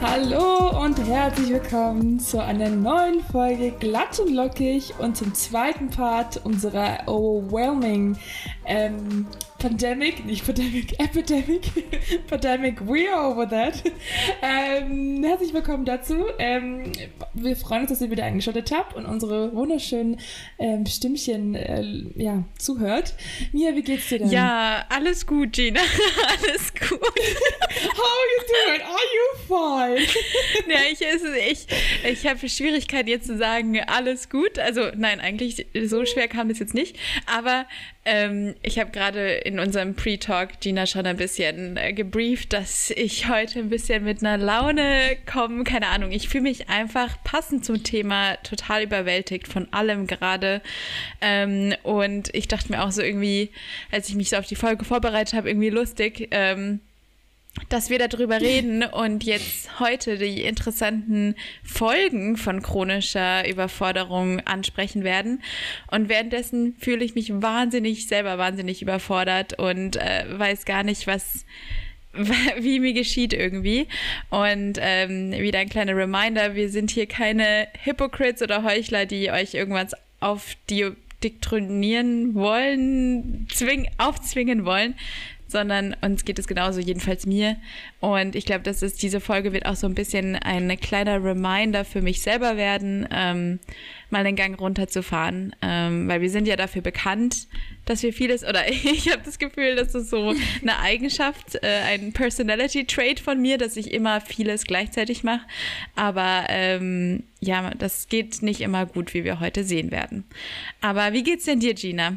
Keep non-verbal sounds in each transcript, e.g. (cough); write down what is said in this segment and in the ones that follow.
Hallo und herzlich willkommen zu einer neuen Folge Glatt und Lockig und zum zweiten Part unserer Overwhelming ähm, Pandemic, nicht Pandemic, (laughs) Epidemic, Pandemic, we are over that. (laughs) Ähm, herzlich willkommen dazu. Ähm, wir freuen uns, dass ihr wieder eingeschaltet habt und unsere wunderschönen ähm, Stimmchen äh, ja, zuhört. Mia, wie geht's dir denn? Ja, alles gut, Gina. (laughs) alles gut. (laughs) How are you doing? Are you fine? (laughs) ja, ich, ich, ich habe Schwierigkeiten jetzt zu sagen, alles gut. Also nein, eigentlich so schwer kam es jetzt nicht. Aber ähm, ich habe gerade in unserem Pre-Talk Gina schon ein bisschen äh, gebrieft, dass ich heute ein bisschen mit einer Laune komme. Keine Ahnung, ich fühle mich einfach passend zum Thema total überwältigt von allem gerade. Ähm, und ich dachte mir auch so irgendwie, als ich mich so auf die Folge vorbereitet habe, irgendwie lustig. Ähm, dass wir darüber (laughs) reden und jetzt heute die interessanten Folgen von chronischer Überforderung ansprechen werden. Und währenddessen fühle ich mich wahnsinnig, selber wahnsinnig überfordert und äh, weiß gar nicht, was, (laughs) wie mir geschieht irgendwie. Und ähm, wieder ein kleiner Reminder, wir sind hier keine Hypocrites oder Heuchler, die euch irgendwas auf die diktronieren wollen, zwing, aufzwingen wollen, sondern uns geht es genauso, jedenfalls mir. Und ich glaube, dass es diese Folge wird auch so ein bisschen ein kleiner Reminder für mich selber werden, ähm, mal den Gang runterzufahren, ähm, weil wir sind ja dafür bekannt, dass wir vieles, oder (laughs) ich habe das Gefühl, dass es so eine Eigenschaft, äh, ein Personality-Trait von mir, dass ich immer vieles gleichzeitig mache. Aber ähm, ja, das geht nicht immer gut, wie wir heute sehen werden. Aber wie geht's denn dir, Gina?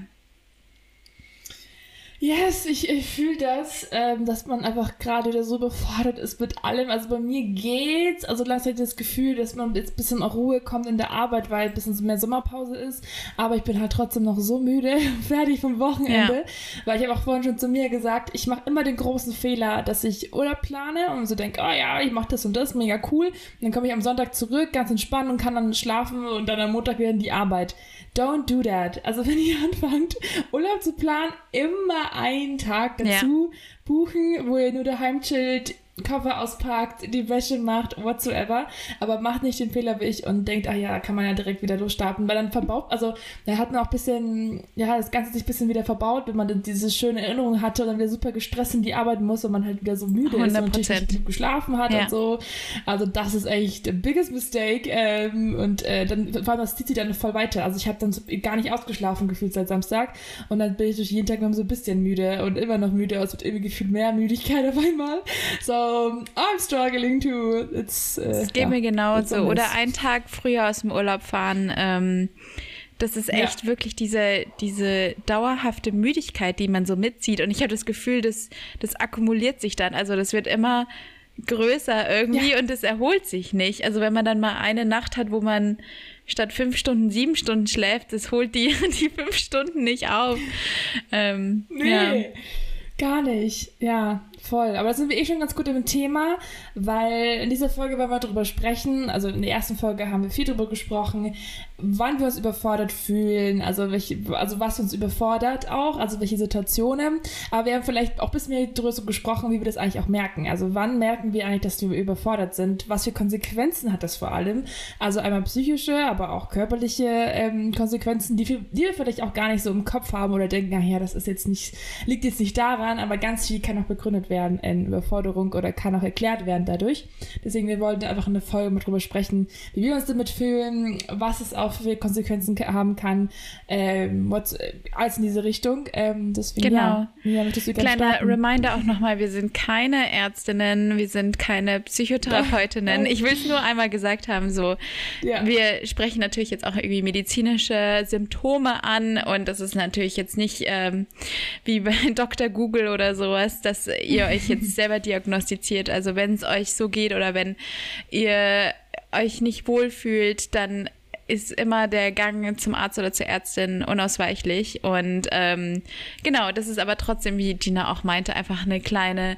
Yes, ich, ich fühle das, ähm, dass man einfach gerade wieder so überfordert ist mit allem. Also bei mir geht's, also langsam das Gefühl, dass man jetzt ein bisschen auch Ruhe kommt in der Arbeit, weil ein bisschen mehr Sommerpause ist. Aber ich bin halt trotzdem noch so müde, (laughs) fertig vom Wochenende. Ja. Weil ich habe auch vorhin schon zu mir gesagt, ich mache immer den großen Fehler, dass ich Urlaub plane und so denke, oh ja, ich mache das und das, mega cool. Und dann komme ich am Sonntag zurück, ganz entspannt und kann dann schlafen und dann am Montag wieder in die Arbeit. Don't do that. Also wenn ihr (laughs) anfangt, Urlaub zu planen, immer einen Tag dazu ja. buchen, wo ihr nur daheim chillt, Koffer auspackt, die Wäsche macht, whatsoever, aber macht nicht den Fehler wie ich und denkt, ah ja, kann man ja direkt wieder durchstarten, weil dann verbaut, also da hat man auch ein bisschen, ja, das Ganze sich ein bisschen wieder verbaut, wenn man diese schöne Erinnerung hatte und dann wieder super gestresst in die arbeiten muss und man halt wieder so müde 100%. ist und natürlich nicht gut geschlafen hat ja. und so. Also das ist eigentlich der biggest mistake ähm, und äh, dann vor allem das zieht sich dann voll weiter. Also ich habe dann so gar nicht ausgeschlafen gefühlt seit Samstag und dann bin ich durch jeden Tag noch so ein bisschen müde und immer noch müde, also es wird irgendwie gefühlt mehr Müdigkeit auf einmal. So I'm struggling too. It's, äh, das geht ja, mir genauso. Oder einen Tag früher aus dem Urlaub fahren. Ähm, das ist echt ja. wirklich diese, diese dauerhafte Müdigkeit, die man so mitzieht. Und ich habe das Gefühl, das, das akkumuliert sich dann. Also das wird immer größer irgendwie ja. und es erholt sich nicht. Also wenn man dann mal eine Nacht hat, wo man statt fünf Stunden sieben Stunden schläft, das holt die, (laughs) die fünf Stunden nicht auf. Ähm, nee. Ja. Gar nicht, ja. Voll, aber da sind wir eh schon ganz gut im Thema, weil in dieser Folge wollen wir darüber sprechen. Also in der ersten Folge haben wir viel darüber gesprochen, wann wir uns überfordert fühlen, also welche, also was uns überfordert auch, also welche Situationen. Aber wir haben vielleicht auch ein bisschen mehr darüber gesprochen, wie wir das eigentlich auch merken. Also wann merken wir eigentlich, dass wir überfordert sind? Was für Konsequenzen hat das vor allem? Also einmal psychische, aber auch körperliche ähm, Konsequenzen, die, die wir vielleicht auch gar nicht so im Kopf haben oder denken, naja, das ist jetzt nicht, liegt jetzt nicht daran, aber ganz viel kann auch begründet werden werden in Überforderung oder kann auch erklärt werden dadurch. Deswegen, wir wollten einfach in der Folge mal drüber sprechen, wie wir uns damit fühlen, was es auch für Konsequenzen haben kann, ähm, alles in diese Richtung. Ähm, deswegen, genau. Ja, ja, Kleiner starten. Reminder auch nochmal, wir sind keine Ärztinnen, wir sind keine Psychotherapeutinnen. (laughs) Ich will es nur einmal gesagt haben, so, ja. wir sprechen natürlich jetzt auch irgendwie medizinische Symptome an und das ist natürlich jetzt nicht ähm, wie bei (laughs) Dr. Google oder sowas, dass ihr euch jetzt selber diagnostiziert. Also wenn es euch so geht oder wenn ihr euch nicht wohlfühlt, dann ist immer der Gang zum Arzt oder zur Ärztin unausweichlich. Und ähm, genau, das ist aber trotzdem, wie Gina auch meinte, einfach eine kleine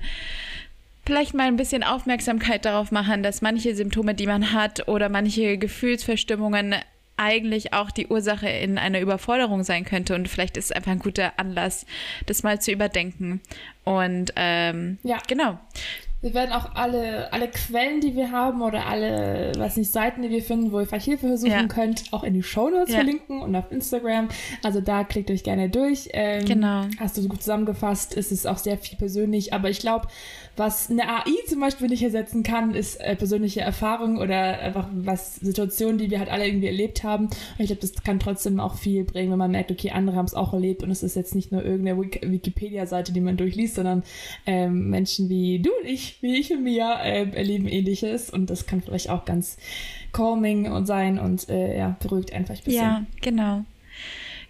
vielleicht mal ein bisschen Aufmerksamkeit darauf machen, dass manche Symptome, die man hat oder manche Gefühlsverstimmungen eigentlich auch die Ursache in einer Überforderung sein könnte. Und vielleicht ist es einfach ein guter Anlass, das mal zu überdenken. Und ähm, ja, genau. Wir werden auch alle, alle Quellen, die wir haben oder alle, weiß nicht, Seiten, die wir finden, wo ihr vielleicht Hilfe suchen ja. könnt, auch in die Shownotes ja. verlinken und auf Instagram. Also da klickt euch gerne durch. Ähm, genau. Hast du so gut zusammengefasst, ist es auch sehr viel persönlich. Aber ich glaube, was eine AI zum Beispiel nicht ersetzen kann, ist äh, persönliche Erfahrung oder einfach was Situationen, die wir halt alle irgendwie erlebt haben. Und ich glaube, das kann trotzdem auch viel bringen, wenn man merkt, okay, andere haben es auch erlebt und es ist jetzt nicht nur irgendeine Wikipedia-Seite, die man durchliest, sondern ähm, Menschen wie du und ich, wie ich und Mia, äh, erleben ähnliches und das kann vielleicht auch ganz calming und sein und äh, ja, beruhigt einfach ein bisschen. Ja, genau.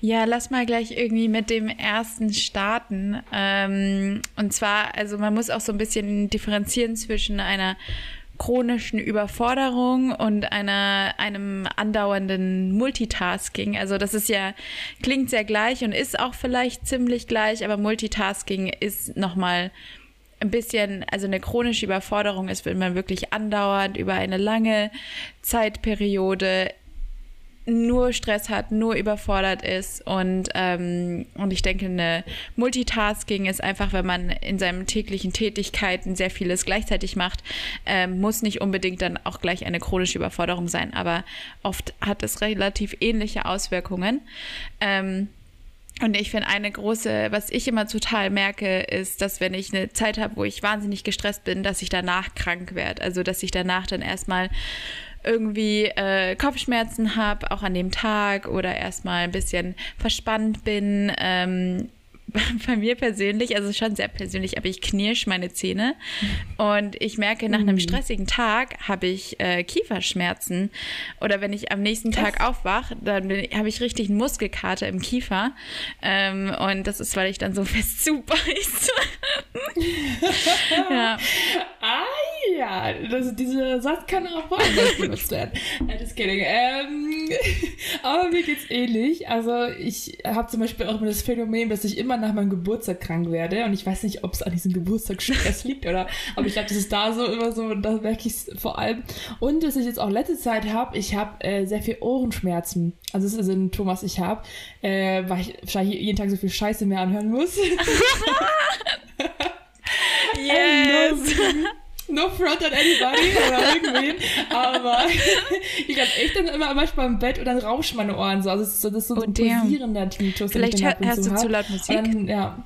Ja, lass mal gleich irgendwie mit dem ersten starten. Ähm, und zwar, also man muss auch so ein bisschen differenzieren zwischen einer chronischen Überforderung und einer, einem andauernden Multitasking. Also das ist ja, klingt sehr gleich und ist auch vielleicht ziemlich gleich, aber Multitasking ist nochmal ein bisschen, also eine chronische Überforderung ist, wenn man wirklich andauernd über eine lange Zeitperiode nur Stress hat, nur überfordert ist und, ähm, und ich denke, eine Multitasking ist einfach, wenn man in seinen täglichen Tätigkeiten sehr vieles gleichzeitig macht, ähm, muss nicht unbedingt dann auch gleich eine chronische Überforderung sein, aber oft hat es relativ ähnliche Auswirkungen. Ähm, und ich finde eine große, was ich immer total merke, ist, dass wenn ich eine Zeit habe, wo ich wahnsinnig gestresst bin, dass ich danach krank werde. Also dass ich danach dann erstmal irgendwie äh, Kopfschmerzen habe, auch an dem Tag oder erstmal ein bisschen verspannt bin. Ähm, (laughs) bei mir persönlich, also schon sehr persönlich, aber ich knirsch meine Zähne und ich merke, nach einem mm. stressigen Tag habe ich äh, Kieferschmerzen oder wenn ich am nächsten Tag aufwache, dann habe ich richtig einen Muskelkater im Kiefer ähm, und das ist, weil ich dann so (laughs) fest zubeiße. (laughs) ja. Ah ja, das, dieser Satz kann auch woanders benutzt werden. Kidding. Ähm, aber mir geht's ähnlich. Also ich habe zum Beispiel auch immer das Phänomen, dass ich immer nach meinem Geburtstag krank werde. Und ich weiß nicht, ob es an diesem Geburtstagsstress (laughs) liegt oder, aber ich glaube, das ist da so immer so, und da merke ich es vor allem. Und dass ich jetzt auch letzte Zeit habe, ich habe äh, sehr viel Ohrenschmerzen. Also das ist ein Thomas, ich habe, äh, weil ich wahrscheinlich jeden Tag so viel Scheiße mehr anhören muss. (laughs) (laughs) yes! No front on anybody oder irgendwen. Aber (laughs) ich habe echt dann immer manchmal im Bett und dann rauschen meine Ohren so. Also das ist so, das ist so oh, ein pulsierender Tinnitus. Vielleicht hörst du zu laut Musik. Dann, ja.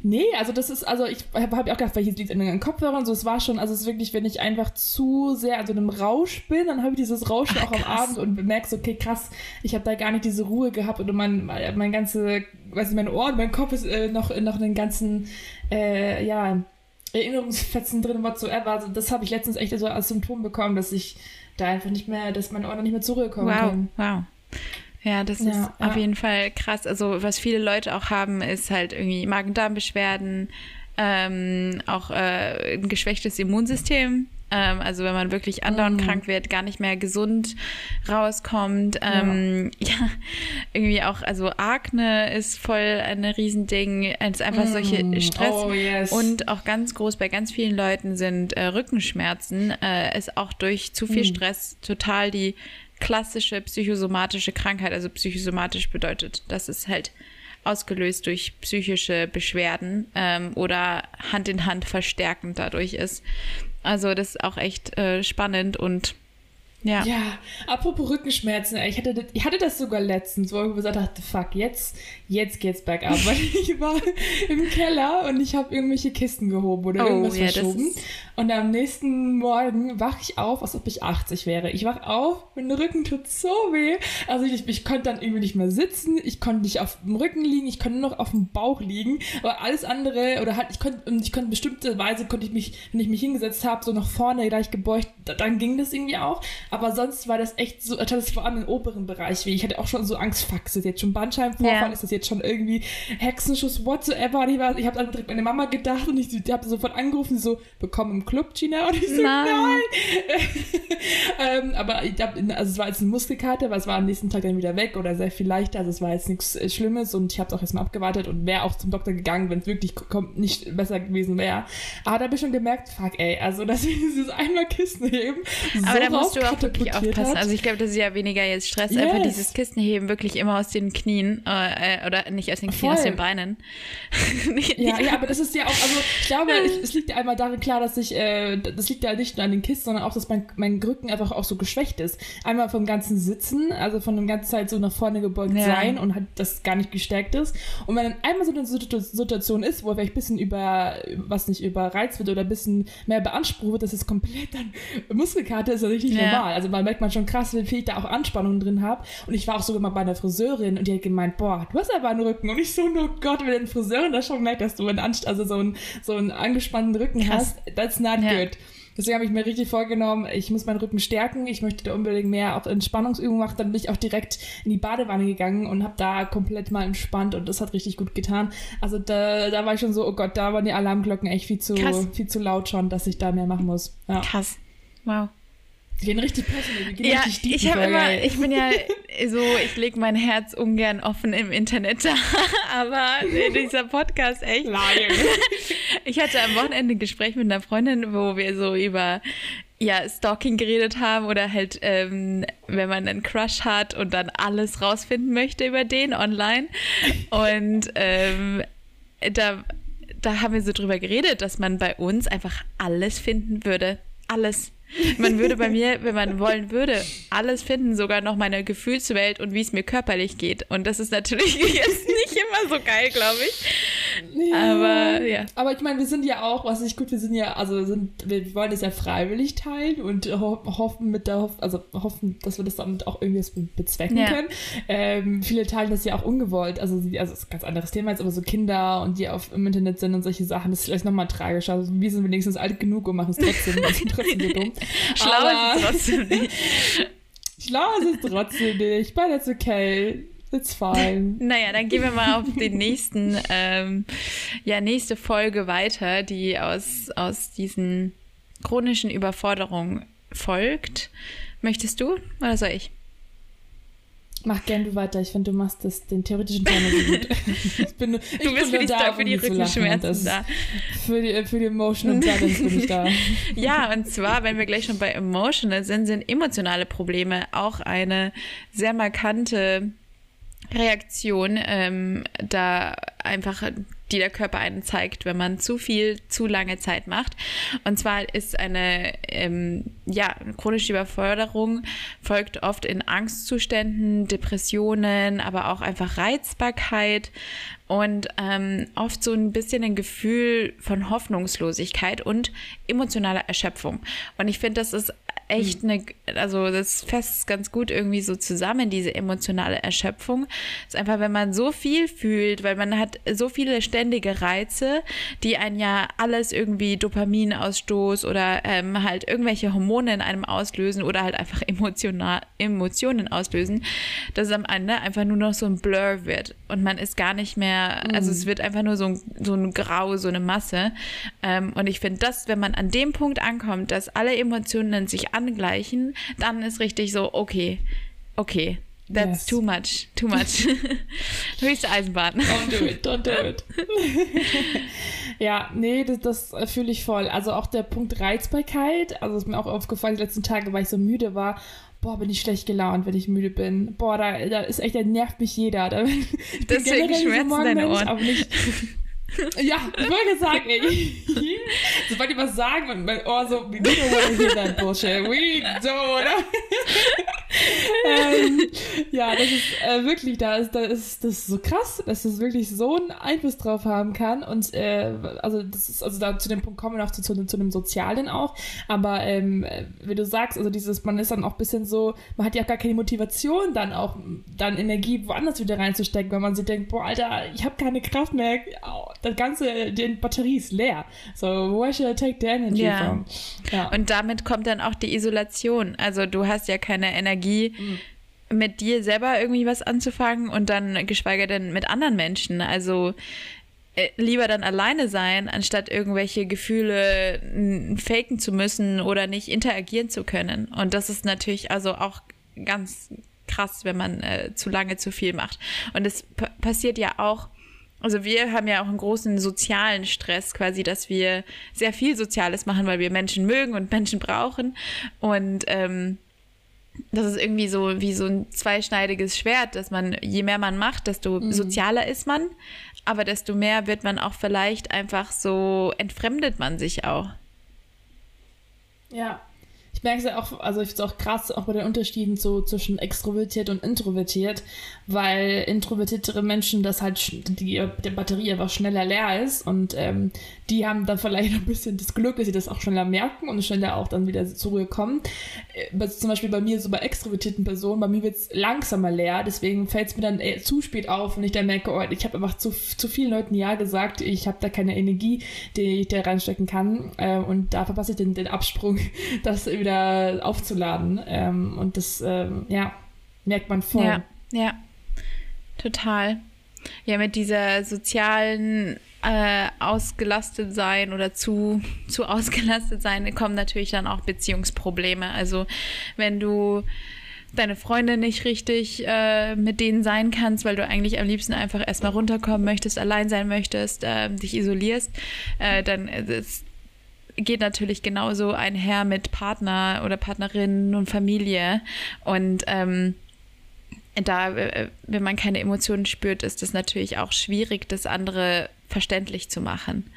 Nee, also das ist, also ich habe hab auch gedacht, welches liegt in den Kopfhörern, so es war schon, also es ist wirklich, wenn ich einfach zu sehr also in einem Rausch bin, dann habe ich dieses Rauschen Ach, auch am Abend und bemerke so, okay, krass, ich habe da gar nicht diese Ruhe gehabt oder mein, mein ganze, weiß ich, meine Ohren, mein Kopf ist äh, noch, noch in den ganzen, äh, ja, Erinnerungsfetzen drin, whatsoever. Also das habe ich letztens echt so als Symptom bekommen, dass ich da einfach nicht mehr, dass meine Ohren nicht mehr zurückkommen wow, können. Wow. Ja, das ja, ist ja. auf jeden Fall krass. Also was viele Leute auch haben, ist halt irgendwie Magen-Darm-Beschwerden, ähm, auch äh, ein geschwächtes Immunsystem. Ähm, also wenn man wirklich andauernd mm. krank wird, gar nicht mehr gesund rauskommt. Ähm, ja. (laughs) ja. irgendwie auch, also Akne ist voll ein Riesending. Es ist einfach mm. solche Stress. Oh, yes. Und auch ganz groß bei ganz vielen Leuten sind äh, Rückenschmerzen. Äh, ist auch durch zu viel mm. Stress total die klassische psychosomatische Krankheit. Also psychosomatisch bedeutet, dass es halt ausgelöst durch psychische Beschwerden ähm, oder Hand in Hand verstärkend dadurch ist. Also das ist auch echt äh, spannend und ja. Ja, apropos Rückenschmerzen, ich hatte, das, ich hatte das sogar letztens, wo ich gesagt dachte, fuck, jetzt, jetzt geht's bergab. (laughs) Weil ich war im Keller und ich habe irgendwelche Kisten gehoben oder oh, irgendwas ja, verschoben. Und am nächsten Morgen wache ich auf, als ob ich 80 wäre. Ich wach auf, mein Rücken tut so weh. Also ich, ich konnte dann irgendwie nicht mehr sitzen, ich konnte nicht auf dem Rücken liegen, ich konnte nur noch auf dem Bauch liegen. Aber alles andere, oder halt, ich konnte, ich konnte bestimmte Weise, konnte ich mich, wenn ich mich hingesetzt habe, so nach vorne gleich gebeugt, dann ging das irgendwie auch. Aber sonst war das echt so, das vor allem im oberen Bereich weh. Ich hatte auch schon so Angst, fuck, ist das jetzt schon Bandscheibenvorfall? Ja. Ist das jetzt schon irgendwie Hexenschuss, whatsoever? Und ich, war, ich habe dann direkt meine Mama gedacht und ich die habe sofort angerufen, so, bekommen im Club, Gina? Und ich so, nein! nein. (laughs) ähm, aber ich hab, also es war jetzt eine Muskelkarte, aber es war am nächsten Tag dann wieder weg oder sehr viel leichter. Also es war jetzt nichts äh, Schlimmes und ich habe es auch erstmal abgewartet und wäre auch zum Doktor gegangen, wenn es wirklich nicht besser gewesen wäre. Aber da habe ich schon gemerkt, fuck ey, also dass ich dieses einmal Kissen heben. Aber da musst du auch wirklich aufpassen. Hat. Also ich glaube, das ist ja weniger jetzt Stress, yes. einfach dieses Kissen heben wirklich immer aus den Knien äh, oder nicht aus den Knien, Voll. aus den Beinen. (laughs) ja, ja, aber das ist ja auch, also ich glaube, ich, es liegt ja einmal darin klar, dass ich, äh, das liegt ja nicht nur an den Kissen, sondern auch, dass mein, mein Rücken einfach auch so geschwächt ist. Einmal vom ganzen Sitzen, also von der ganzen Zeit so nach vorne gebeugt ja. sein und hat das gar nicht gestärkt ist. Und wenn dann einmal so eine Situation ist, wo vielleicht ein bisschen über, was nicht überreizt wird oder ein bisschen mehr beansprucht wird, das ist komplett dann Muskelkarte, ist ja richtig ja. normal. Also man merkt man schon krass, wie viel ich da auch Anspannungen drin habe. Und ich war auch sogar mal bei einer Friseurin und die hat gemeint, boah, du hast aber einen Rücken. Und ich so, oh Gott, wenn eine Friseurin das schon merkt, dass du einen, Anst also so einen, so einen angespannten Rücken krass. hast, that's not ja. good. Deswegen habe ich mir richtig vorgenommen, ich muss meinen Rücken stärken. Ich möchte da unbedingt mehr auch Entspannungsübungen machen. Dann bin ich auch direkt in die Badewanne gegangen und habe da komplett mal entspannt und das hat richtig gut getan. Also da, da war ich schon so, oh Gott, da waren die Alarmglocken echt viel zu, viel zu laut schon, dass ich da mehr machen muss. Ja. Krass. Wow. Die gehen richtig personal, die gehen ja, richtig deep, ich habe immer, ich bin ja (laughs) so, ich lege mein Herz ungern offen im Internet da, (laughs) aber dieser Podcast echt. Liar. Ich hatte am Wochenende ein Gespräch mit einer Freundin, wo wir so über ja, Stalking geredet haben oder halt, ähm, wenn man einen Crush hat und dann alles rausfinden möchte über den online. Und ähm, da, da haben wir so drüber geredet, dass man bei uns einfach alles finden würde. Alles. Man würde bei (laughs) mir, wenn man wollen würde, alles finden, sogar noch meine Gefühlswelt und wie es mir körperlich geht. Und das ist natürlich (laughs) jetzt nicht immer so geil, glaube ich. Ja. Aber ja. Aber ich meine, wir sind ja auch, was ich gut, wir sind ja, also sind, wir wollen das ja freiwillig teilen und ho hoffen mit der, also hoffen, dass wir das damit auch irgendwie bezwecken ja. können. Ähm, viele teilen das ja auch ungewollt. Also, also das ist ein ganz anderes Thema jetzt, aber so Kinder und die auf im Internet sind und solche Sachen, das ist vielleicht nochmal tragischer. Also wir sind wenigstens alt genug und machen es trotzdem, sind (laughs) trotzdem so dumm. Schlau Aber (laughs) ist es trotzdem nicht. Schlau ist es trotzdem nicht. But it's okay. It's (laughs) fine. Naja, dann gehen wir mal auf den nächsten, ähm, ja, nächste Folge weiter, die aus, aus diesen chronischen Überforderungen folgt. Möchtest du oder soll ich? Mach gern du weiter. Ich finde, du machst das, den theoretischen Teil so gut. (laughs) ich bin, du ich bist für die, da, für die Rückenschmerzen da. Für die, für die Emotional Balance bin ich da. (laughs) ja, und zwar, wenn wir gleich schon bei Emotional sind, sind emotionale Probleme auch eine sehr markante Reaktion, ähm, da einfach die der Körper einen zeigt, wenn man zu viel, zu lange Zeit macht. Und zwar ist eine, ähm, ja, chronische Überforderung folgt oft in Angstzuständen, Depressionen, aber auch einfach Reizbarkeit und ähm, oft so ein bisschen ein Gefühl von Hoffnungslosigkeit und emotionaler Erschöpfung. Und ich finde, das ist echt hm. eine, also das fasst ganz gut irgendwie so zusammen, diese emotionale Erschöpfung. Das ist einfach, wenn man so viel fühlt, weil man hat so viele ständige Reize, die einen ja alles irgendwie Dopaminausstoß oder ähm, halt irgendwelche Hormone in einem auslösen oder halt einfach emotional, Emotionen auslösen, dass es am Ende einfach nur noch so ein Blur wird und man ist gar nicht mehr, also es hm. wird einfach nur so ein, so ein Grau, so eine Masse. Ähm, und ich finde das, wenn man an dem Punkt ankommt, dass alle Emotionen sich angleichen, dann ist richtig so, okay, okay, That's yes. too much, too much. (laughs) (laughs) Höchste Eisenbahn. Don't do it, don't do it. (laughs) ja, nee, das, das fühle ich voll. Also auch der Punkt Reizbarkeit, also ist mir auch aufgefallen, die letzten Tage, weil ich so müde war, boah, bin ich schlecht gelaunt, wenn ich müde bin. Boah, da, da ist echt, da nervt mich jeder. Da, Deswegen schmerzen deine Ohren. Aber nicht, ja, ich wollte sagen, ey. (laughs) Sobald die was sagen und mein Ohr so, we don't want to hear that bullshit. We don't, oder? ähm, ja, das ist äh, wirklich, da ist, da ist das ist so krass, dass das wirklich so einen Einfluss drauf haben kann. Und äh, also das ist, also da zu dem Punkt kommen wir noch zu, zu, zu dem Sozialen auch. Aber ähm, wie du sagst, also dieses, man ist dann auch ein bisschen so, man hat ja gar keine Motivation, dann auch dann Energie woanders wieder reinzustecken, weil man sich denkt, boah, Alter, ich habe keine Kraft mehr, das ganze, die Batterie ist leer. So, where should I take the energy Ja. from? Ja. Und damit kommt dann auch die Isolation. Also du hast ja keine Energie, mit dir selber irgendwie was anzufangen und dann geschweige denn mit anderen Menschen. Also äh, lieber dann alleine sein, anstatt irgendwelche Gefühle faken zu müssen oder nicht interagieren zu können. Und das ist natürlich also auch ganz krass, wenn man äh, zu lange zu viel macht. Und es pa passiert ja auch, also wir haben ja auch einen großen sozialen Stress quasi, dass wir sehr viel Soziales machen, weil wir Menschen mögen und Menschen brauchen. Und ähm, das ist irgendwie so wie so ein zweischneidiges Schwert, dass man, je mehr man macht, desto sozialer ist man, aber desto mehr wird man auch vielleicht einfach so, entfremdet man sich auch. Ja. Ich merke es ja auch, also ich finde es auch krass, auch bei den Unterschieden so zwischen extrovertiert und introvertiert, weil introvertiertere Menschen, das halt die, die Batterie einfach schneller leer ist und ähm, die haben dann vielleicht (laughs) ein bisschen das Glück, dass sie das auch schneller merken und schneller auch dann wieder zur Ruhe kommen. Äh, zum Beispiel bei mir, so bei extrovertierten Personen, bei mir wird es langsamer leer, deswegen fällt es mir dann äh, zu spät auf und ich dann merke, oh, ich habe einfach zu, zu vielen Leuten Ja gesagt, ich habe da keine Energie, die ich da reinstecken kann äh, und da verpasse ich den, den Absprung, (laughs) das wieder aufzuladen ähm, und das, ähm, ja, merkt man voll. Ja, ja, total. Ja, mit dieser sozialen äh, ausgelastet sein oder zu, zu ausgelastet sein, kommen natürlich dann auch Beziehungsprobleme. Also wenn du deine Freunde nicht richtig äh, mit denen sein kannst, weil du eigentlich am liebsten einfach erstmal runterkommen möchtest, allein sein möchtest, äh, dich isolierst, äh, dann äh, es geht natürlich genauso einher mit Partner oder Partnerinnen und Familie. Und ähm, da, äh, wenn man keine Emotionen spürt, ist es natürlich auch schwierig, das andere verständlich zu machen.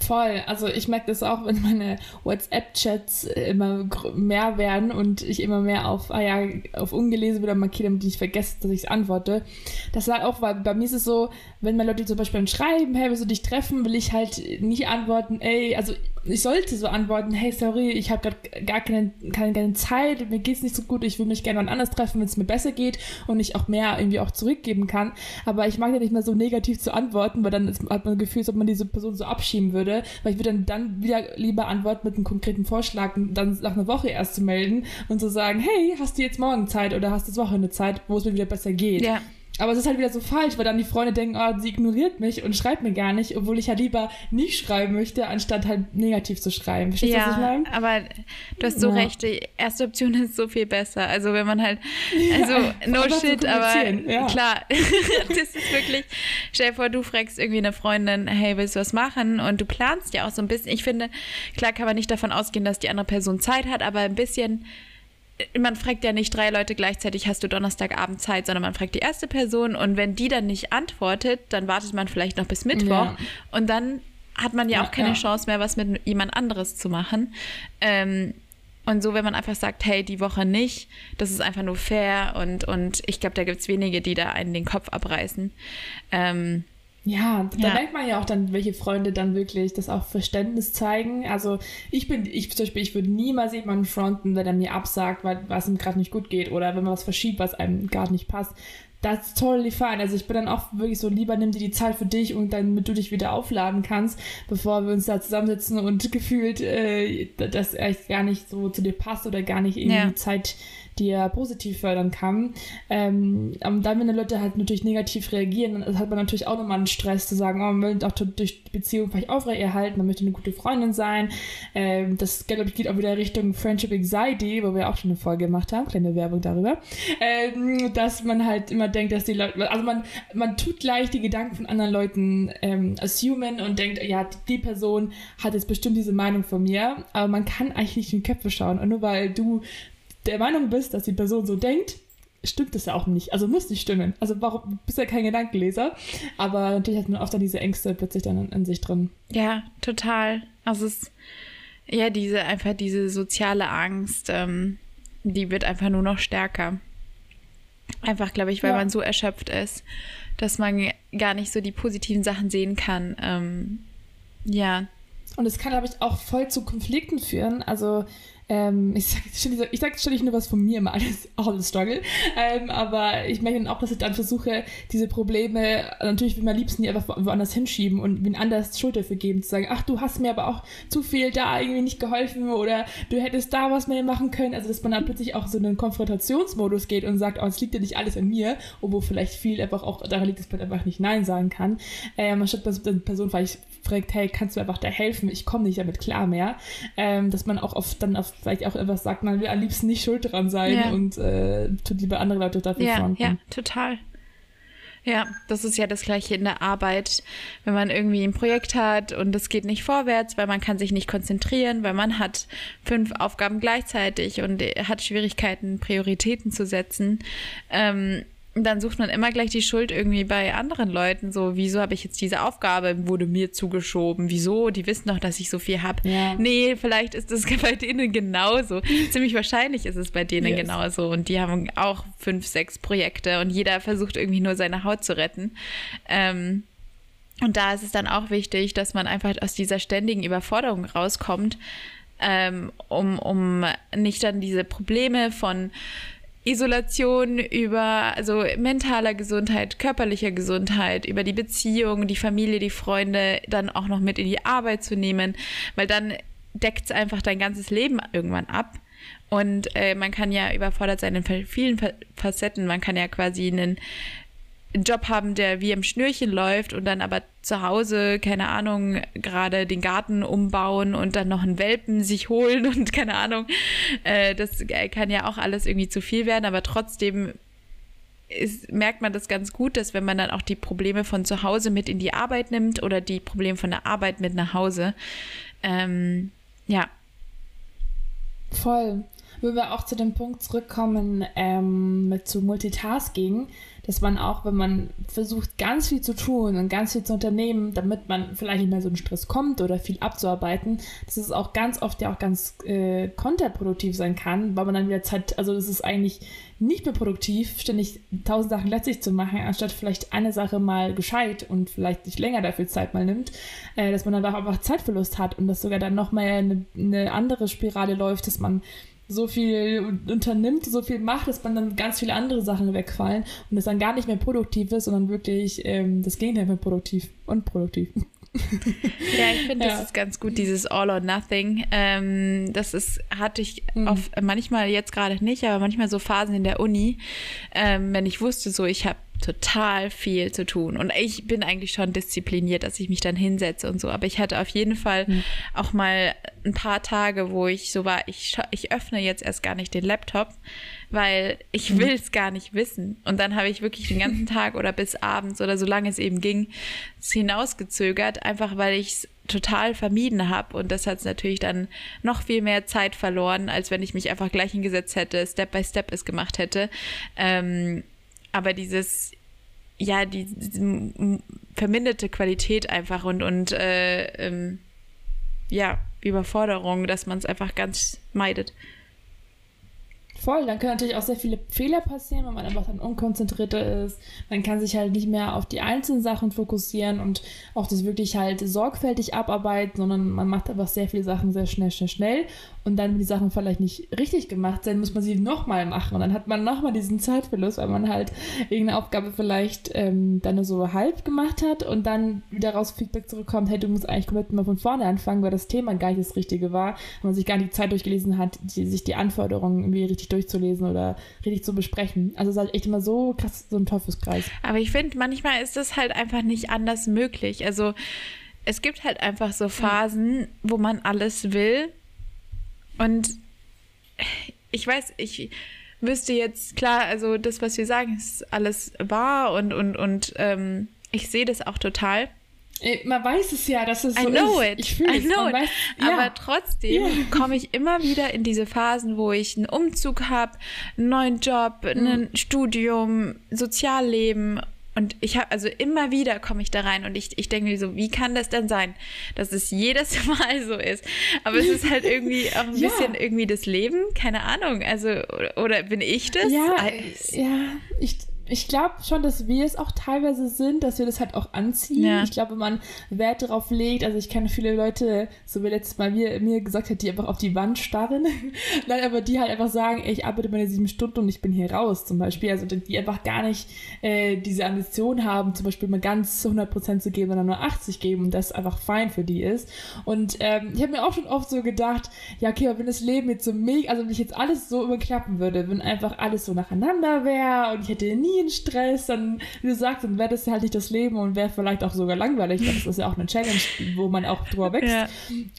Voll. Also ich merke das auch, wenn meine WhatsApp-Chats immer mehr werden und ich immer mehr auf, ah ja, auf ungelesen wieder markiere, damit ich vergesse, dass ich es antworte. Das war auch, weil bei mir ist es so, wenn mir Leute zum Beispiel schreiben, hey, willst du dich treffen, will ich halt nicht antworten, ey, also ich sollte so antworten, hey, sorry, ich habe gerade gar keine, keine, keine Zeit, mir geht's nicht so gut, ich würde mich gerne wann anders treffen, wenn es mir besser geht und ich auch mehr irgendwie auch zurückgeben kann. Aber ich mag ja nicht mehr so negativ zu antworten, weil dann hat man das Gefühl, als ob man diese Person so abschieben würde, weil ich würde dann, dann wieder lieber antworten mit einem konkreten Vorschlag, dann nach einer Woche erst zu melden und zu sagen, hey, hast du jetzt morgen Zeit oder hast du das Wochenende Zeit, wo es mir wieder besser geht. Ja, Aber es ist halt wieder so falsch, weil dann die Freunde denken, oh, sie ignoriert mich und schreibt mir gar nicht, obwohl ich ja lieber nicht schreiben möchte, anstatt halt negativ zu schreiben. Verstehst du, was ich ja meine? aber du hast so Ja. recht, die erste Option ist so viel besser. Also wenn man halt, also no einfach zu shit, aber ja. klar, (laughs) das ist wirklich, stell dir vor, du fragst irgendwie eine Freundin, hey, willst du was machen? Und du planst ja auch so ein bisschen. Ich finde, klar kann man nicht davon ausgehen, dass die andere Person Zeit hat, aber ein bisschen man fragt ja nicht drei Leute gleichzeitig, hast du Donnerstagabend Zeit, sondern man fragt die erste Person und wenn die dann nicht antwortet, dann wartet man vielleicht noch bis Mittwoch Ja. und dann hat man ja, Ja, auch keine ja. Chance mehr, was mit jemand anderes zu machen. Ähm, und so, wenn man einfach sagt, hey, die Woche nicht, das ist einfach nur fair und, und ich glaube, da gibt es wenige, die da einen den Kopf abreißen. Ähm, Ja, da Ja. merkt man ja auch dann, welche Freunde dann wirklich das auch Verständnis zeigen. Also ich bin, ich zum Beispiel, ich würde niemals jemanden fronten, wenn er mir absagt, weil was ihm gerade nicht gut geht oder wenn man was verschiebt, was einem gerade nicht passt. Das ist totally fine. Also ich bin dann auch wirklich so, lieber nimm dir die Zeit für dich und damit du dich wieder aufladen kannst, bevor wir uns da zusammensitzen und (laughs) gefühlt, äh, dass er gar nicht so zu dir passt oder gar nicht irgendwie Ja. Zeit dir positiv fördern kann. Ähm, und dann, wenn die Leute halt natürlich negativ reagieren, dann hat man natürlich auch nochmal einen Stress zu sagen, oh, man will auch durch die Beziehung vielleicht aufrechterhalten, man möchte eine gute Freundin sein. Ähm, das, glaube ich, geht auch wieder Richtung Friendship Anxiety, wo wir auch schon eine Folge gemacht haben, kleine Werbung darüber, ähm, dass man halt immer denkt, dass die Leute, also man, man tut gleich die Gedanken von anderen Leuten ähm, assumen und denkt, ja, die, die Person hat jetzt bestimmt diese Meinung von mir, aber man kann eigentlich nicht in die Köpfe schauen. Und nur weil du der Meinung bist, dass die Person so denkt, stimmt das ja auch nicht. Also muss nicht stimmen. Also warum du bist ja kein Gedankenleser. Aber natürlich hat man oft dann diese Ängste plötzlich dann in, in sich drin. Ja, total. Also es ist ja diese einfach diese soziale Angst, ähm, die wird einfach nur noch stärker. Einfach, glaube ich, weil ja. man so erschöpft ist, dass man gar nicht so die positiven Sachen sehen kann. Ähm, ja. Und es kann, glaube ich, auch voll zu Konflikten führen. Also ähm, ich sage sag, ich sag ständig nur was von mir immer, alles auch ein Struggle. Ähm, aber ich merke dann auch, dass ich dann versuche, diese Probleme, natürlich will man am liebsten die einfach woanders hinschieben und wen anders Schuld dafür geben, zu sagen, ach, du hast mir aber auch zu viel da irgendwie nicht geholfen oder du hättest da was mehr machen können. Also, dass man dann plötzlich auch so in einen Konfrontationsmodus geht und sagt, oh, es liegt ja nicht alles an mir, obwohl vielleicht viel einfach auch daran liegt, dass man einfach nicht Nein sagen kann. Ähm, anstatt dass eine Person vielleicht fragt, hey, kannst du einfach da helfen? Ich komme nicht damit klar mehr. Ähm, dass man auch oft dann auf vielleicht auch etwas sagt, man will am liebsten nicht schuld dran sein ja. und äh, tut lieber andere Leute dafür ja, fronten. Ja, total. Ja, das ist ja das gleiche in der Arbeit, wenn man irgendwie ein Projekt hat und es geht nicht vorwärts, weil man kann sich nicht konzentrieren, weil man hat fünf Aufgaben gleichzeitig und hat Schwierigkeiten, Prioritäten zu setzen. Ähm, dann sucht man immer gleich die Schuld irgendwie bei anderen Leuten. So, wieso habe ich jetzt diese Aufgabe, wurde mir zugeschoben? Wieso? Die wissen doch, dass ich so viel habe. Ja. Nee, vielleicht ist es (laughs) bei denen genauso. Ziemlich wahrscheinlich ist es bei denen yes. genauso. Und die haben auch fünf, sechs Projekte und jeder versucht irgendwie nur seine Haut zu retten. Ähm, und da ist es dann auch wichtig, dass man einfach aus dieser ständigen Überforderung rauskommt, ähm, um, um nicht dann diese Probleme von Isolation, über also mentaler Gesundheit, körperlicher Gesundheit, über die Beziehung, die Familie, die Freunde dann auch noch mit in die Arbeit zu nehmen, weil dann deckt es einfach dein ganzes Leben irgendwann ab. Und äh, man kann ja überfordert sein in vielen Facetten. Man kann ja quasi einen einen Job haben, der wie im Schnürchen läuft und dann aber zu Hause, keine Ahnung, gerade den Garten umbauen und dann noch einen Welpen sich holen und (laughs) keine Ahnung, äh, das kann ja auch alles irgendwie zu viel werden, aber trotzdem ist, merkt man das ganz gut, dass wenn man dann auch die Probleme von zu Hause mit in die Arbeit nimmt oder die Probleme von der Arbeit mit nach Hause, ähm, ja. Voll. Wenn wir auch zu dem Punkt zurückkommen ähm, mit zu Multitasking, dass man auch, wenn man versucht, ganz viel zu tun und ganz viel zu unternehmen, damit man vielleicht nicht mehr so in Stress kommt oder viel abzuarbeiten, dass es auch ganz oft ja auch ganz äh, kontraproduktiv sein kann, weil man dann wieder Zeit, also das ist eigentlich nicht mehr produktiv, ständig tausend Sachen letztlich zu machen, anstatt vielleicht eine Sache mal gescheit und vielleicht sich länger dafür Zeit mal nimmt, äh, dass man dann auch einfach Zeitverlust hat und dass sogar dann nochmal eine, eine andere Spirale läuft, dass man so viel unternimmt, so viel macht, dass man dann ganz viele andere Sachen wegfallen und es dann gar nicht mehr produktiv ist, sondern wirklich ähm, das Gegenteil von produktiv und produktiv. ja, ich finde, das ist ganz gut, dieses All or Nothing. Ähm, das ist, hatte ich mhm. auf, manchmal jetzt gerade nicht, aber manchmal so Phasen in der Uni, ähm, wenn ich wusste, so ich habe total viel zu tun. Und ich bin eigentlich schon diszipliniert, dass ich mich dann hinsetze und so. Aber ich hatte auf jeden Fall mhm. auch mal ein paar Tage, wo ich so war, ich, ich öffne jetzt erst gar nicht den Laptop, weil ich mhm. will es gar nicht wissen. Und dann habe ich wirklich den ganzen Tag oder bis abends oder solange es eben ging, es hinausgezögert, einfach weil ich es total vermieden habe. Und das hat natürlich dann noch viel mehr Zeit verloren, als wenn ich mich einfach gleich hingesetzt hätte, Step by Step es gemacht hätte. Ähm, aber dieses, ja, die, die verminderte Qualität einfach und, und äh, ähm, ja, Überforderung, dass man es einfach ganz meidet. Voll, dann können natürlich auch sehr viele Fehler passieren, wenn man einfach dann unkonzentrierter ist. Man kann sich halt nicht mehr auf die einzelnen Sachen fokussieren und auch das wirklich halt sorgfältig abarbeiten, sondern man macht einfach sehr viele Sachen sehr schnell, schnell, schnell. Und dann, wenn die Sachen vielleicht nicht richtig gemacht sind, muss man sie nochmal machen. Und dann hat man nochmal diesen Zeitverlust, weil man halt irgendeine Aufgabe vielleicht ähm, dann nur so halb gemacht hat und dann wieder raus Feedback zurückkommt, hey, du musst eigentlich komplett mal von vorne anfangen, weil das Thema gar nicht das Richtige war. Und man sich gar nicht die Zeit durchgelesen hat, die, sich die Anforderungen irgendwie richtig durchzulesen oder richtig zu besprechen. Also es ist halt echt immer so krass, so ein Teufelskreis. Aber ich finde, manchmal ist das halt einfach nicht anders möglich. Also es gibt halt einfach so Phasen, wo man alles will und ich weiß, ich wüsste jetzt, klar, also das, was wir sagen, ist alles wahr und, und, und ähm, ich sehe das auch total. Äh, man weiß es ja, dass es so I know ist. It. Ich fühle es. Know it. Weiß, ja. Aber trotzdem ja. (laughs) komme ich immer wieder in diese Phasen, wo ich einen Umzug habe, einen neuen Job, mhm. ein Studium, Sozialleben und ich habe, also immer wieder komme ich da rein und ich, ich denke mir so, wie kann das denn sein, dass es jedes (laughs) Mal so ist? Aber es ist halt irgendwie auch ein (laughs) ja. bisschen irgendwie das Leben, keine Ahnung. Also, oder, oder bin ich das? Ja, ja, ich, ich glaube schon, dass wir es auch teilweise sind, dass wir das halt auch anziehen. Ja. Ich glaube, wenn man Wert darauf legt, also ich kenne viele Leute, so wie letztes Mal mir, mir gesagt hat, die einfach auf die Wand starren. (laughs) Nein, aber die halt einfach sagen, ey, ich arbeite meine sieben Stunden und ich bin hier raus, zum Beispiel. Also die einfach gar nicht äh, diese Ambition haben, zum Beispiel mal ganz 100% zu geben, sondern nur 80 geben und das einfach fein für die ist. Und ähm, ich habe mir auch schon oft so gedacht, ja, okay, aber wenn das Leben jetzt so mega, also wenn ich jetzt alles so überklappen würde, wenn einfach alles so nacheinander wäre und ich hätte nie Stress, dann, wie du sagst, dann wäre das halt nicht das Leben und wäre vielleicht auch sogar langweilig. Das ist ja auch eine Challenge, wo man auch drüber wächst. Ja.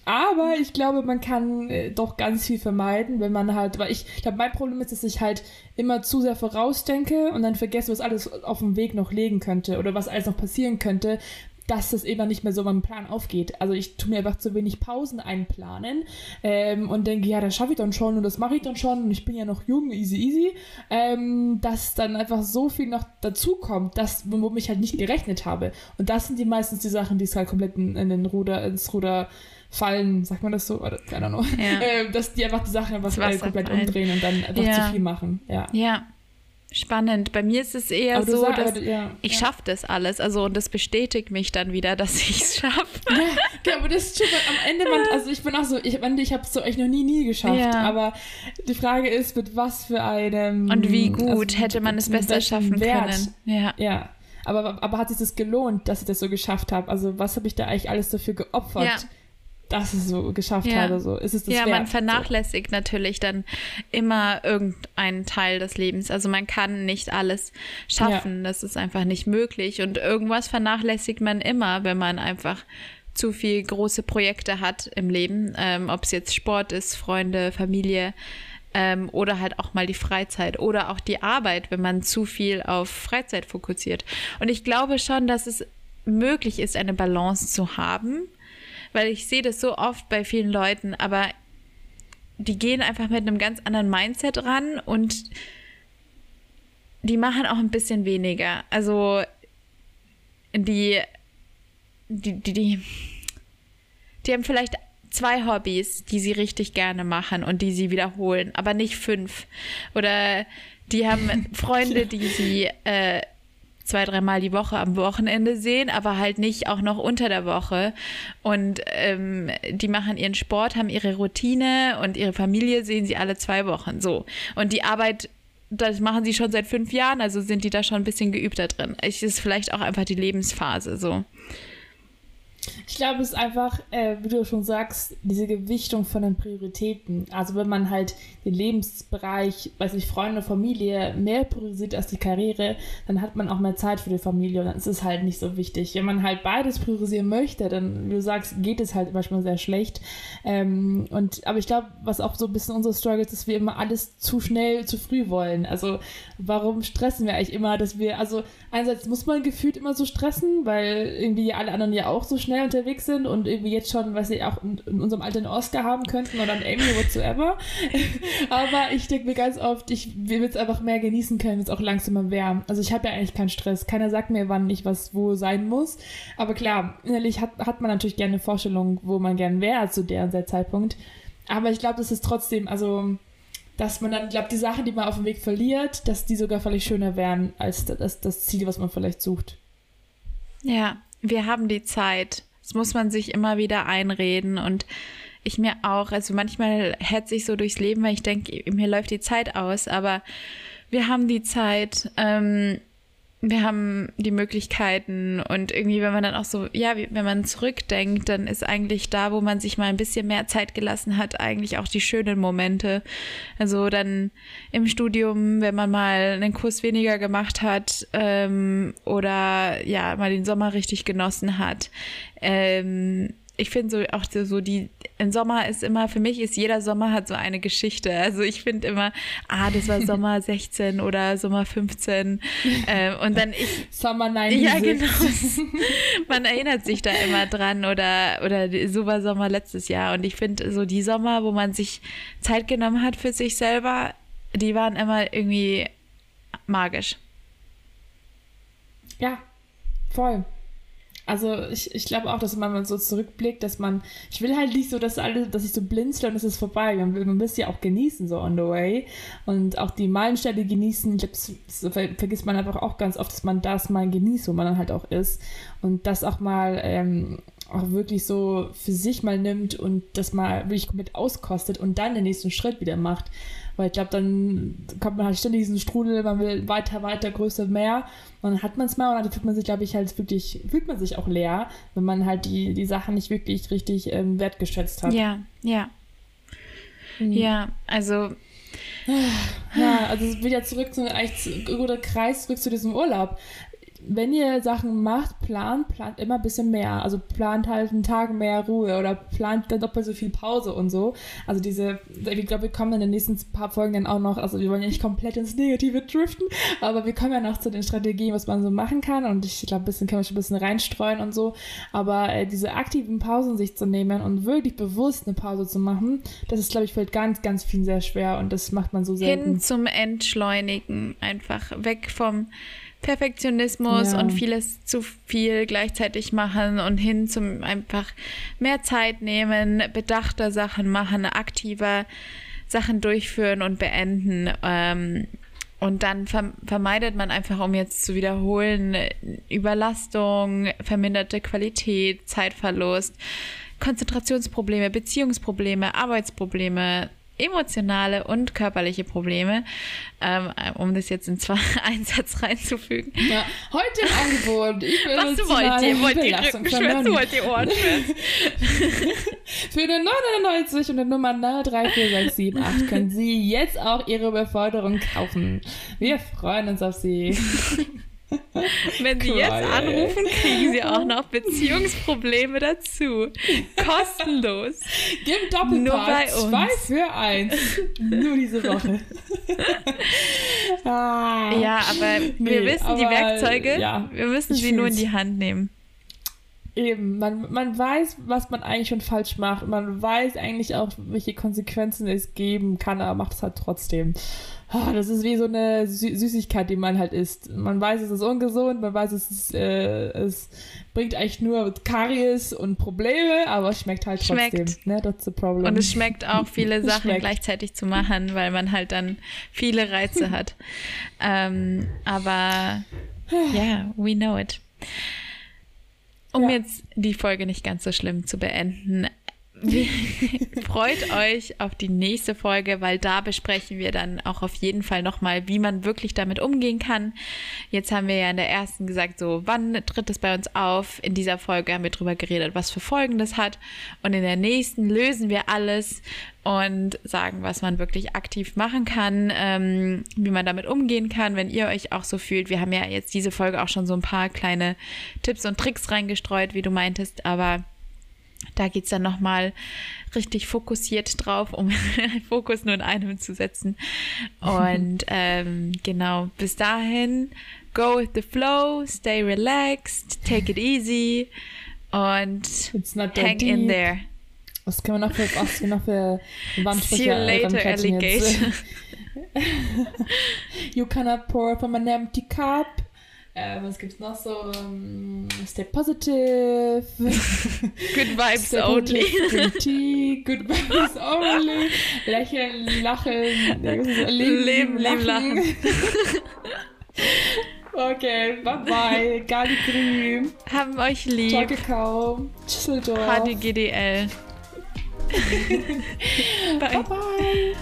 Aber ich glaube, man kann äh, doch ganz viel vermeiden, wenn man halt, weil ich, ich glaube, mein Problem ist, dass ich halt immer zu sehr vorausdenke und dann vergesse, was alles auf dem Weg noch legen könnte oder was alles noch passieren könnte, dass das eben nicht mehr so meinem Plan aufgeht. Also ich tue mir einfach zu wenig Pausen einplanen ähm, und denke, ja, das schaffe ich dann schon und das mache ich dann schon und ich bin ja noch jung, easy, easy, ähm, dass dann einfach so viel noch dazukommt, das, womit ich halt nicht gerechnet habe. Und das sind die meistens die Sachen, die es halt komplett in, in den Ruder, ins Ruder fallen, sagt man das so? Oder, keine Ahnung. Ja. (laughs) Ähm, dass die einfach die Sachen einfach komplett umdrehen und dann einfach ja. zu viel machen. Ja. Ja. Spannend. Bei mir ist es eher so, sag, dass ja, ich ja. schaffe das alles. Also und das bestätigt mich dann wieder, dass ich es (laughs) schaffe. Ja, aber das ist schon am Ende, man, also ich bin auch so, ich, ich habe es so echt noch nie, nie geschafft. Ja. Aber die Frage ist, mit was für einem und wie gut also, hätte man es besser schaffen Wert. können. Ja. Ja. Aber, aber hat sich das gelohnt, dass ich das so geschafft habe? Also was habe ich da eigentlich alles dafür geopfert? Ja dass ich es so geschafft ja. habe. So ist es das Ja, wert? man vernachlässigt so. natürlich dann immer irgendeinen Teil des Lebens. Also man kann nicht alles schaffen. Ja. Das ist einfach nicht möglich. Und irgendwas vernachlässigt man immer, wenn man einfach zu viel große Projekte hat im Leben. Ähm, Ob es jetzt Sport ist, Freunde, Familie. Ähm, oder halt auch mal die Freizeit oder auch die Arbeit, wenn man zu viel auf Freizeit fokussiert. Und ich glaube schon, dass es möglich ist, eine Balance zu haben weil ich sehe das so oft bei vielen Leuten, aber die gehen einfach mit einem ganz anderen Mindset ran und die machen auch ein bisschen weniger. Also die, die, die, die, die haben vielleicht zwei Hobbys, die sie richtig gerne machen und die sie wiederholen, aber nicht fünf. Oder die haben (laughs) Freunde, die sie äh, zwei, dreimal die Woche am Wochenende sehen, aber halt nicht auch noch unter der Woche. Und ähm, die machen ihren Sport, haben ihre Routine und ihre Familie sehen sie alle zwei Wochen. So. Und die Arbeit das machen sie schon seit fünf Jahren, also sind die da schon ein bisschen geübter drin. Es ist vielleicht auch einfach die Lebensphase so. Ich glaube, es ist einfach, äh, wie du schon sagst, diese Gewichtung von den Prioritäten. Also wenn man halt den Lebensbereich, weiß ich, Freunde, Familie mehr priorisiert als die Karriere, dann hat man auch mehr Zeit für die Familie und dann ist es halt nicht so wichtig. Wenn man halt beides priorisieren möchte, dann, wie du sagst, geht es halt manchmal sehr schlecht. Ähm, und, aber ich glaube, was auch so ein bisschen unser Struggle ist, dass wir immer alles zu schnell, zu früh wollen. Also warum stressen wir eigentlich immer, dass wir, also einerseits muss man gefühlt immer so stressen, weil irgendwie alle anderen ja auch so schnell schnell unterwegs sind und irgendwie jetzt schon, was sie auch in, in, unserem Alter einen Oscar haben könnten oder einen Emmy, whatsoever. (laughs) Aber ich denke mir ganz oft, ich will es einfach mehr genießen können, wenn es auch langsamer wäre. Also ich habe ja eigentlich keinen Stress. Keiner sagt mir, wann ich was wo sein muss. Aber klar, innerlich hat, hat man natürlich gerne eine Vorstellung, wo man gern wäre zu der Zeitpunkt. Aber ich glaube, das ist trotzdem, also dass man dann glaube die Sachen, die man auf dem Weg verliert, dass die sogar vielleicht schöner wären als das, das Ziel, was man vielleicht sucht. Ja, wir haben die Zeit. Das muss man sich immer wieder einreden und ich mir auch. Also manchmal hetze ich so durchs Leben, weil ich denke, mir läuft die Zeit aus, aber wir haben die Zeit. Ähm, wir haben die Möglichkeiten und irgendwie, wenn man dann auch so, ja, wenn man zurückdenkt, dann ist eigentlich da, wo man sich mal ein bisschen mehr Zeit gelassen hat, eigentlich auch die schönen Momente. Also dann im Studium, wenn man mal einen Kurs weniger gemacht hat ähm, oder ja, mal den Sommer richtig genossen hat. Ähm, ich finde so auch so die im Sommer ist immer für mich ist jeder Sommer hat so eine Geschichte. Also ich finde immer, ah, das war Sommer (laughs) 16 oder Sommer 15 äh, und dann ich Sommer 96. Ja, genau. (laughs) Man erinnert sich da immer dran oder oder so war Sommer letztes Jahr und ich finde so die Sommer, wo man sich Zeit genommen hat für sich selber, die waren immer irgendwie magisch. Ja, voll. Also ich, ich glaube auch, dass man so zurückblickt, dass man, ich will halt nicht so, dass alle, dass ich so blinzle und es ist vorbei. Man will, man will ja auch genießen, so on the way. Und auch die Meilensteine genießen. Ich glaube, das, das vergisst man einfach auch ganz oft, dass man das mal genießt, wo man dann halt auch ist. Und das auch mal ähm, auch wirklich so für sich mal nimmt und das mal wirklich komplett auskostet und dann den nächsten Schritt wieder macht. Weil ich glaube, dann kommt man halt ständig diesen Strudel, man will weiter, weiter, größer, mehr. Und dann hat man es mal und dann fühlt man sich, glaube ich, halt wirklich, fühlt man sich auch leer, wenn man halt die, die Sachen nicht wirklich richtig ähm, wertgeschätzt hat. Ja, ja. Mhm. Ja, also. Ja, also wieder zurück zu, eigentlich guter Kreis zurück zu diesem Urlaub wenn ihr Sachen macht, plant, plant immer ein bisschen mehr. Also plant halt einen Tag mehr Ruhe oder plant dann doppelt so viel Pause und so. Also diese, ich glaube, wir kommen in den nächsten paar Folgen dann auch noch, also wir wollen ja nicht komplett ins Negative driften, aber wir kommen ja noch zu den Strategien, was man so machen kann und ich glaube, ein bisschen können wir schon ein bisschen reinstreuen und so. Aber äh, diese aktiven Pausen sich zu nehmen und wirklich bewusst eine Pause zu machen, das ist, glaube ich, fällt ganz, ganz vielen sehr schwer und das macht man so selten. Hin zum Entschleunigen, einfach weg vom Perfektionismus ja. und vieles zu viel gleichzeitig machen und hin zum einfach mehr Zeit nehmen, bedachter Sachen machen, aktiver Sachen durchführen und beenden. Ähm, und dann vermeidet man einfach, um jetzt zu wiederholen, Überlastung, verminderte Qualität, Zeitverlust, Konzentrationsprobleme, Beziehungsprobleme, Arbeitsprobleme, emotionale und körperliche Probleme, ähm, um das jetzt in zwei (laughs) Einsatz reinzufügen. Ja, heute im Angebot. Was wollt ihr? Wollt ihr Rückenschmerzen? Wollt ihr Ohrenschmerzen? (laughs) Für eine 99 und eine Nummer 34678 können Sie jetzt auch Ihre Beförderung kaufen. Wir freuen uns auf Sie. (laughs) (laughs) Wenn Sie jetzt anrufen, kriegen Sie auch noch Beziehungsprobleme dazu. Kostenlos. Gib Doppelpack. Nur bei uns. Zwei für eins. Nur diese Woche. ah, ja, aber nee, wir wissen aber, die Werkzeuge. Ja, wir müssen sie nur in die Hand nehmen. Eben, man, man weiß, was man eigentlich schon falsch macht. Man weiß eigentlich auch, welche Konsequenzen es geben kann, aber macht es halt trotzdem oh, das ist wie so eine Sü Süßigkeit, die man halt isst. Man weiß, es ist ungesund, man weiß, es, ist, äh, es bringt eigentlich nur Karies und Probleme, aber es schmeckt halt trotzdem. Schmeckt. Ne? That's the problem. Und es schmeckt auch, (laughs) viele Sachen gleichzeitig zu machen, weil man halt dann viele Reize (laughs) hat. ähm, aber ja, yeah, we know it. Um ja. jetzt die Folge nicht ganz so schlimm zu beenden, (laughs) freut euch auf die nächste Folge, weil da besprechen wir dann auch auf jeden Fall nochmal, wie man wirklich damit umgehen kann. Jetzt haben wir ja in der ersten gesagt, so, wann tritt es bei uns auf? In dieser Folge haben wir drüber geredet, was für Folgen das hat. Und in der nächsten lösen wir alles und sagen, was man wirklich aktiv machen kann, ähm, wie man damit umgehen kann, wenn ihr euch auch so fühlt. Wir haben ja jetzt diese Folge auch schon so ein paar kleine Tipps und Tricks reingestreut, wie du meintest, aber da geht es dann nochmal richtig fokussiert drauf, um (laughs) Fokus nur in einem zu setzen. (laughs) Und ähm, genau, bis dahin, go with the flow, stay relaxed, take it easy und hang deep. in there. Was können wir noch für, was wir noch für (laughs) See you later, alligator. you cannot pour from an empty cup. Äh, was gibt's noch so? Um, stay positive. (laughs) Good vibes stay only. Tea, good vibes only. Lächeln, lachen. Leben, Leben, Leben lachen. lachen. (laughs) okay, bye bye. Gali Grün. Haben euch lieb. Ciao, Kakao. Düsseldorf. HDGDL. (laughs) bye. Bye bye.